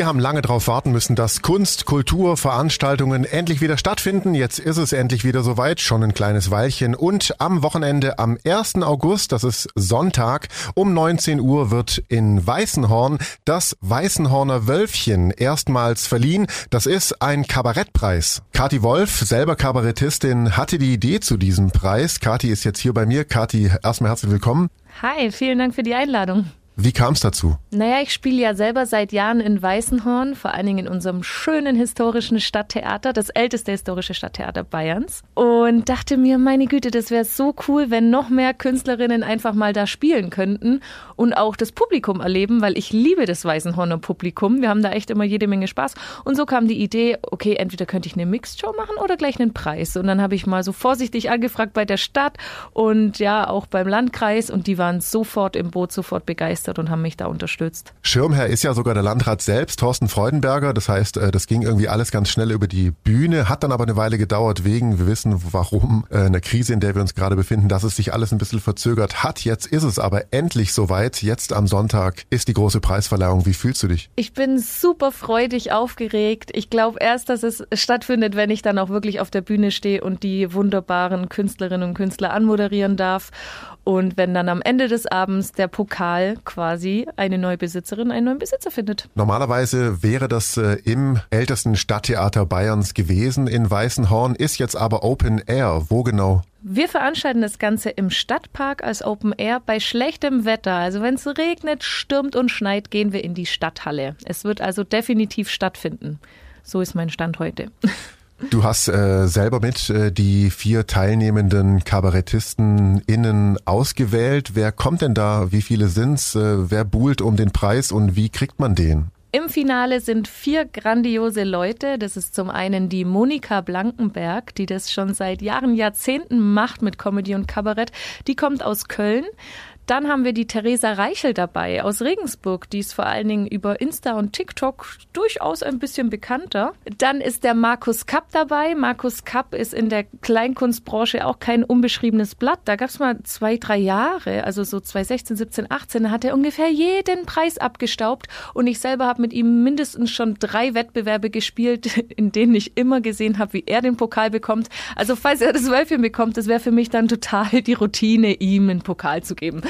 Wir haben lange darauf warten müssen, dass Kunst, Kultur, Veranstaltungen endlich wieder stattfinden. Jetzt ist es endlich wieder soweit, schon ein kleines Weilchen. Und am Wochenende, am 1. August, das ist Sonntag, um 19 Uhr wird in Weißenhorn das Weißenhorner Wölfchen erstmals verliehen. Das ist ein Kabarettpreis. Kati Wolf, selber Kabarettistin, hatte die Idee zu diesem Preis. Kati ist jetzt hier bei mir. Kati, erstmal herzlich willkommen. Hi, vielen Dank für die Einladung. Wie kam es dazu? Naja, ich spiele ja selber seit Jahren in Weißenhorn, vor allen Dingen in unserem schönen historischen Stadttheater, das älteste historische Stadttheater Bayerns. Und dachte mir, meine Güte, das wäre so cool, wenn noch mehr Künstlerinnen einfach mal da spielen könnten und auch das Publikum erleben, weil ich liebe das Weißenhorner Publikum. Wir haben da echt immer jede Menge Spaß. Und so kam die Idee, okay, entweder könnte ich eine Mixed-Show machen oder gleich einen Preis. Und dann habe ich mal so vorsichtig angefragt bei der Stadt und ja, auch beim Landkreis und die waren sofort im Boot, sofort begeistert begeistert und haben mich da unterstützt. Schirmherr ist ja sogar der Landrat selbst, Thorsten Freudenberger. Das heißt, äh, das ging irgendwie alles ganz schnell über die Bühne, hat dann aber eine Weile gedauert wegen, wir wissen warum, äh, einer Krise, in der wir uns gerade befinden, dass es sich alles ein bisschen verzögert hat. Jetzt ist es aber endlich soweit. Jetzt am Sonntag ist die große Preisverleihung. Wie fühlst du dich? Ich bin super freudig aufgeregt. Ich glaube erst, dass es stattfindet, wenn ich dann auch wirklich auf der Bühne stehe und die wunderbaren Künstlerinnen und Künstler anmoderieren darf. Und wenn dann am Ende des Abends der Pokal quasi eine neue Besitzerin, einen neuen Besitzer findet. Normalerweise wäre das äh, im ältesten Stadttheater Bayerns gewesen in Weißenhorn, ist jetzt aber Open Air. Wo genau? Wir veranstalten das Ganze im Stadtpark als Open Air bei schlechtem Wetter. Also wenn es regnet, stürmt und schneit, gehen wir in die Stadthalle. Es wird also definitiv stattfinden. So ist mein Stand heute. Du hast äh, selber mit äh, die vier teilnehmenden Kabarettisten innen ausgewählt. Wer kommt denn da? Wie viele sind's? Äh, wer buhlt um den Preis und wie kriegt man den? Im Finale sind vier grandiose Leute. Das ist zum einen die Monika Blankenberg, die das schon seit Jahren, Jahrzehnten macht mit Comedy und Kabarett. Die kommt aus Köln. Dann haben wir die Theresa Reichel dabei aus Regensburg, die ist vor allen Dingen über Insta und TikTok durchaus ein bisschen bekannter. Dann ist der Markus Kapp dabei. Markus Kapp ist in der Kleinkunstbranche auch kein unbeschriebenes Blatt. Da gab es mal zwei, drei Jahre, also so 2016, 17, 18, da hat er ungefähr jeden Preis abgestaubt. Und ich selber habe mit ihm mindestens schon drei Wettbewerbe gespielt, in denen ich immer gesehen habe, wie er den Pokal bekommt. Also falls er das Wölfchen bekommt, das wäre für mich dann total die Routine, ihm einen Pokal zu geben.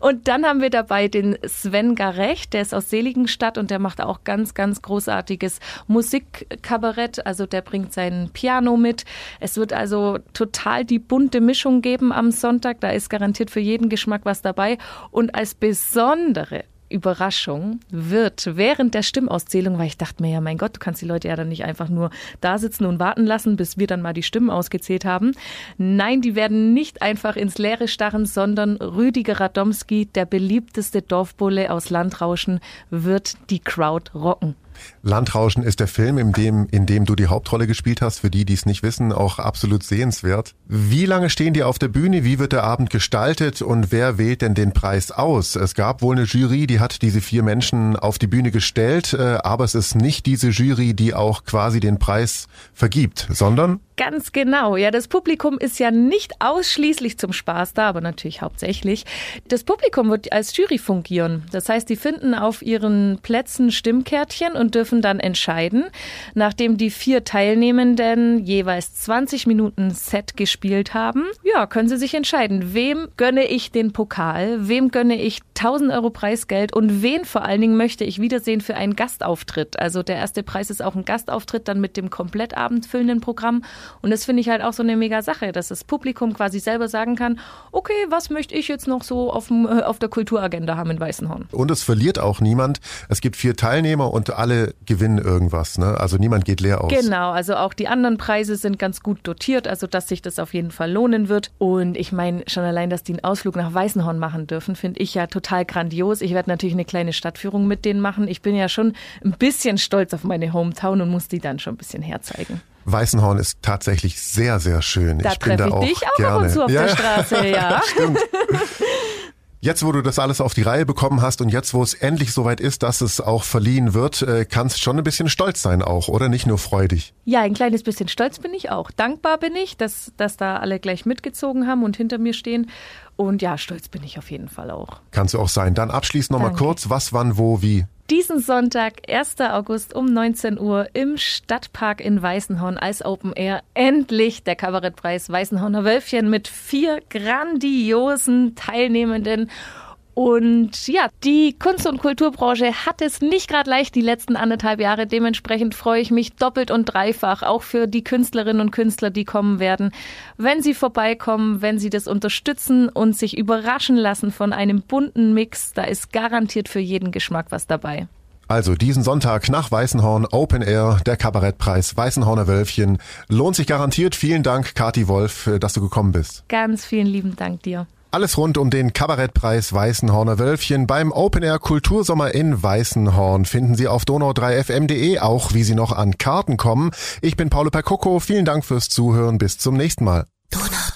Und dann haben wir dabei den Sven Garecht, der ist aus Seligenstadt und der macht auch ganz, ganz großartiges Musikkabarett. Also der bringt sein Piano mit. Es wird also total die bunte Mischung geben am Sonntag. Da ist garantiert für jeden Geschmack was dabei. Und als besondere Überraschung wird während der Stimmauszählung, weil ich dachte mir ja, mein Gott, du kannst die Leute ja dann nicht einfach nur da sitzen und warten lassen, bis wir dann mal die Stimmen ausgezählt haben. Nein, die werden nicht einfach ins Leere starren, sondern Rüdiger Radomski, der beliebteste Dorfbulle aus Landrauschen, wird die Crowd rocken. Landrauschen ist der Film, in dem, in dem du die Hauptrolle gespielt hast. Für die, die es nicht wissen, auch absolut sehenswert. Wie lange stehen die auf der Bühne? Wie wird der Abend gestaltet? Und wer wählt denn den Preis aus? Es gab wohl eine Jury, die hat diese vier Menschen auf die Bühne gestellt, äh, aber es ist nicht diese Jury, die auch quasi den Preis vergibt, sondern Ganz genau. Ja, das Publikum ist ja nicht ausschließlich zum Spaß da, aber natürlich hauptsächlich. Das Publikum wird als Jury fungieren. Das heißt, die finden auf ihren Plätzen Stimmkärtchen und dürfen dann entscheiden, nachdem die vier Teilnehmenden jeweils 20 Minuten Set gespielt haben. Ja, können sie sich entscheiden, wem gönne ich den Pokal, wem gönne ich 1000 Euro Preisgeld und wen vor allen Dingen möchte ich wiedersehen für einen Gastauftritt. Also der erste Preis ist auch ein Gastauftritt dann mit dem komplettabend füllenden Programm und das finde ich halt auch so eine mega Sache, dass das Publikum quasi selber sagen kann, okay, was möchte ich jetzt noch so auf, äh, auf der Kulturagenda haben in Weißenhorn? Und es verliert auch niemand. Es gibt vier Teilnehmer und alle gewinnen irgendwas. Ne? Also niemand geht leer aus. Genau, also auch die anderen Preise sind ganz gut dotiert, also dass sich das auf jeden Fall lohnen wird. Und ich meine, schon allein, dass die einen Ausflug nach Weißenhorn machen dürfen, finde ich ja total grandios. Ich werde natürlich eine kleine Stadtführung mit denen machen. Ich bin ja schon ein bisschen stolz auf meine Hometown und muss die dann schon ein bisschen herzeigen. Weißenhorn ist tatsächlich sehr, sehr schön. Da ich bin da ich auch dich auch gerne. ab und zu auf ja, der Straße, ja. Stimmt. Jetzt, wo du das alles auf die Reihe bekommen hast und jetzt, wo es endlich soweit ist, dass es auch verliehen wird, äh, kannst schon ein bisschen stolz sein auch, oder? Nicht nur freudig. Ja, ein kleines bisschen stolz bin ich auch. Dankbar bin ich, dass, dass da alle gleich mitgezogen haben und hinter mir stehen. Und ja, stolz bin ich auf jeden Fall auch. Kannst du auch sein. Dann abschließend nochmal kurz, was, wann, wo, wie Diesen Sonntag, 1. August um 19 Uhr im Stadtpark in Weißenhorn als Open Air. Endlich der Kabarettpreis Weißenhorner Wölfchen mit vier grandiosen Teilnehmenden. Und ja, die Kunst- und Kulturbranche hat es nicht gerade leicht die letzten anderthalb Jahre. Dementsprechend freue ich mich doppelt und dreifach, auch für die Künstlerinnen und Künstler, die kommen werden, wenn sie vorbeikommen, wenn sie das unterstützen und sich überraschen lassen von einem bunten Mix. Da ist garantiert für jeden Geschmack was dabei. Also diesen Sonntag nach Weißenhorn Open Air, der Kabarettpreis Weißenhorner Wölfchen. Lohnt sich garantiert. Vielen Dank, Kati Wolf, dass du gekommen bist. Ganz vielen lieben Dank dir. Alles rund um den Kabarettpreis Weißenhorner Wölfchen beim Open Air Kultursommer in Weißenhorn finden Sie auf donau3fm.de, auch wie Sie noch an Karten kommen. Ich bin Paolo Percocco, vielen Dank fürs Zuhören, bis zum nächsten Mal. Donau.